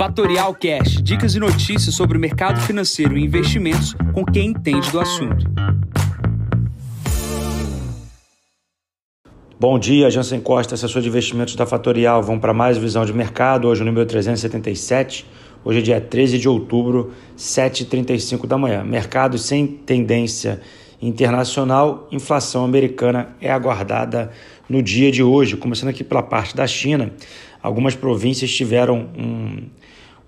Fatorial Cash, dicas e notícias sobre o mercado financeiro e investimentos com quem entende do assunto. Bom dia, Jansen Costa, assessor de investimentos da Fatorial. Vamos para mais visão de mercado, hoje o número 377. Hoje é dia 13 de outubro, 7h35 da manhã. Mercado sem tendência internacional, inflação americana é aguardada no dia de hoje. Começando aqui pela parte da China, algumas províncias tiveram um,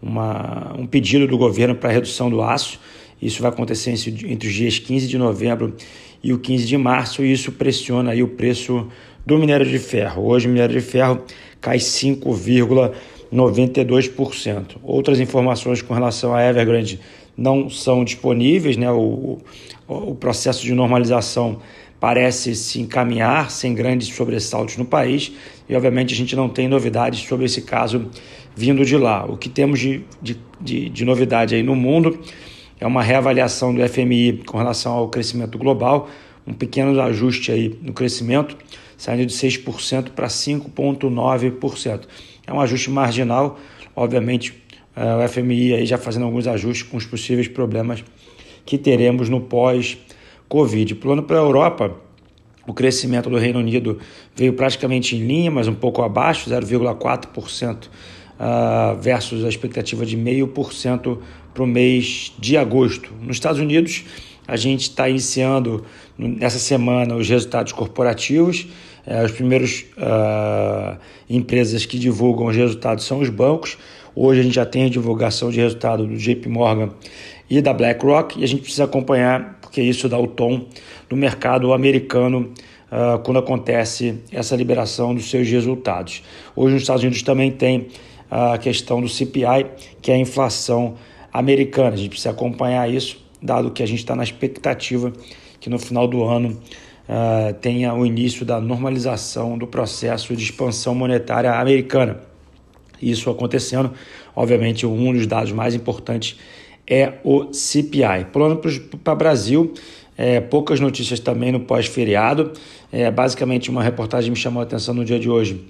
uma, um pedido do governo para redução do aço. Isso vai acontecer entre os dias 15 de novembro e o 15 de março, e isso pressiona aí o preço do minério de ferro. Hoje o minério de ferro cai 5,92%. Outras informações com relação à Evergrande não são disponíveis, né? o, o processo de normalização parece se encaminhar sem grandes sobressaltos no país e, obviamente, a gente não tem novidades sobre esse caso vindo de lá. O que temos de, de, de, de novidade aí no mundo é uma reavaliação do FMI com relação ao crescimento global, um pequeno ajuste aí no crescimento, saindo de 6% para 5,9%. É um ajuste marginal, obviamente, é, o FMI aí já fazendo alguns ajustes com os possíveis problemas que teremos no pós-Covid. Plano para a Europa, o crescimento do Reino Unido veio praticamente em linha, mas um pouco abaixo, 0,4% uh, versus a expectativa de 0,5% para o mês de agosto. Nos Estados Unidos, a gente está iniciando nessa semana os resultados corporativos. Uh, os primeiros uh, empresas que divulgam os resultados são os bancos. Hoje a gente já tem a divulgação de resultado do JP Morgan e da BlackRock e a gente precisa acompanhar porque isso dá o tom do mercado americano uh, quando acontece essa liberação dos seus resultados. Hoje nos Estados Unidos também tem a questão do CPI, que é a inflação americana. A gente precisa acompanhar isso, dado que a gente está na expectativa que no final do ano uh, tenha o início da normalização do processo de expansão monetária americana. Isso acontecendo, obviamente, um dos dados mais importantes é o CPI. Pulando para o Brasil, é, poucas notícias também no pós-feriado. É, basicamente, uma reportagem me chamou a atenção no dia de hoje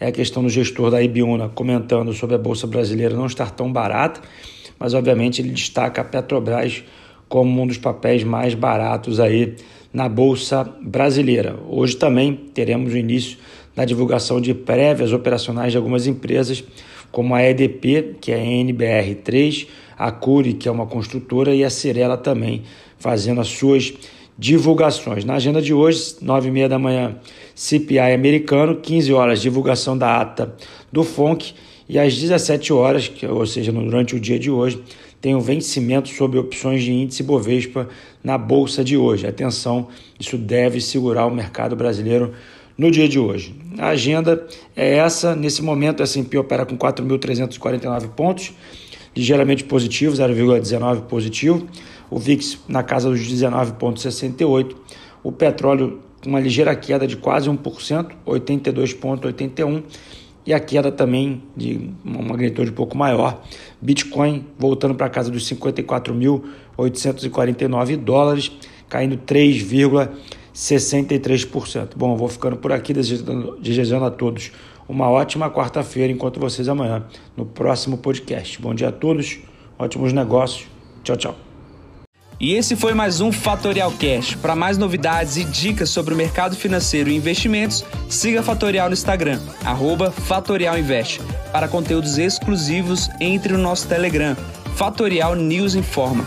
é a questão do gestor da Ibiúna comentando sobre a Bolsa Brasileira não estar tão barata, mas obviamente ele destaca a Petrobras como um dos papéis mais baratos aí na Bolsa Brasileira. Hoje também teremos o início da divulgação de prévias operacionais de algumas empresas, como a EDP, que é a NBR3, a Curi, que é uma construtora, e a Cirela também, fazendo as suas divulgações. Na agenda de hoje, 9 e meia da manhã, CPI americano, 15 horas, divulgação da ata do FONC e às 17 horas, ou seja, durante o dia de hoje, tem o um vencimento sobre opções de índice Bovespa na bolsa de hoje. Atenção, isso deve segurar o mercado brasileiro no dia de hoje. A agenda é essa, nesse momento a S&P opera com 4.349 pontos, ligeiramente positivo, 0,19 positivo. O VIX na casa dos 19,68%, o petróleo uma ligeira queda de quase 1%, 82,81%, e a queda também de uma magnitude um pouco maior, Bitcoin voltando para casa dos 54.849 dólares, caindo 3,63%. Bom, eu vou ficando por aqui, desejando, desejando a todos uma ótima quarta-feira, enquanto vocês amanhã no próximo podcast. Bom dia a todos, ótimos negócios, tchau, tchau. E esse foi mais um Fatorial Cash. Para mais novidades e dicas sobre o mercado financeiro e investimentos, siga Fatorial no Instagram, @fatorialinvest. Para conteúdos exclusivos, entre no nosso Telegram, Fatorial News Informa.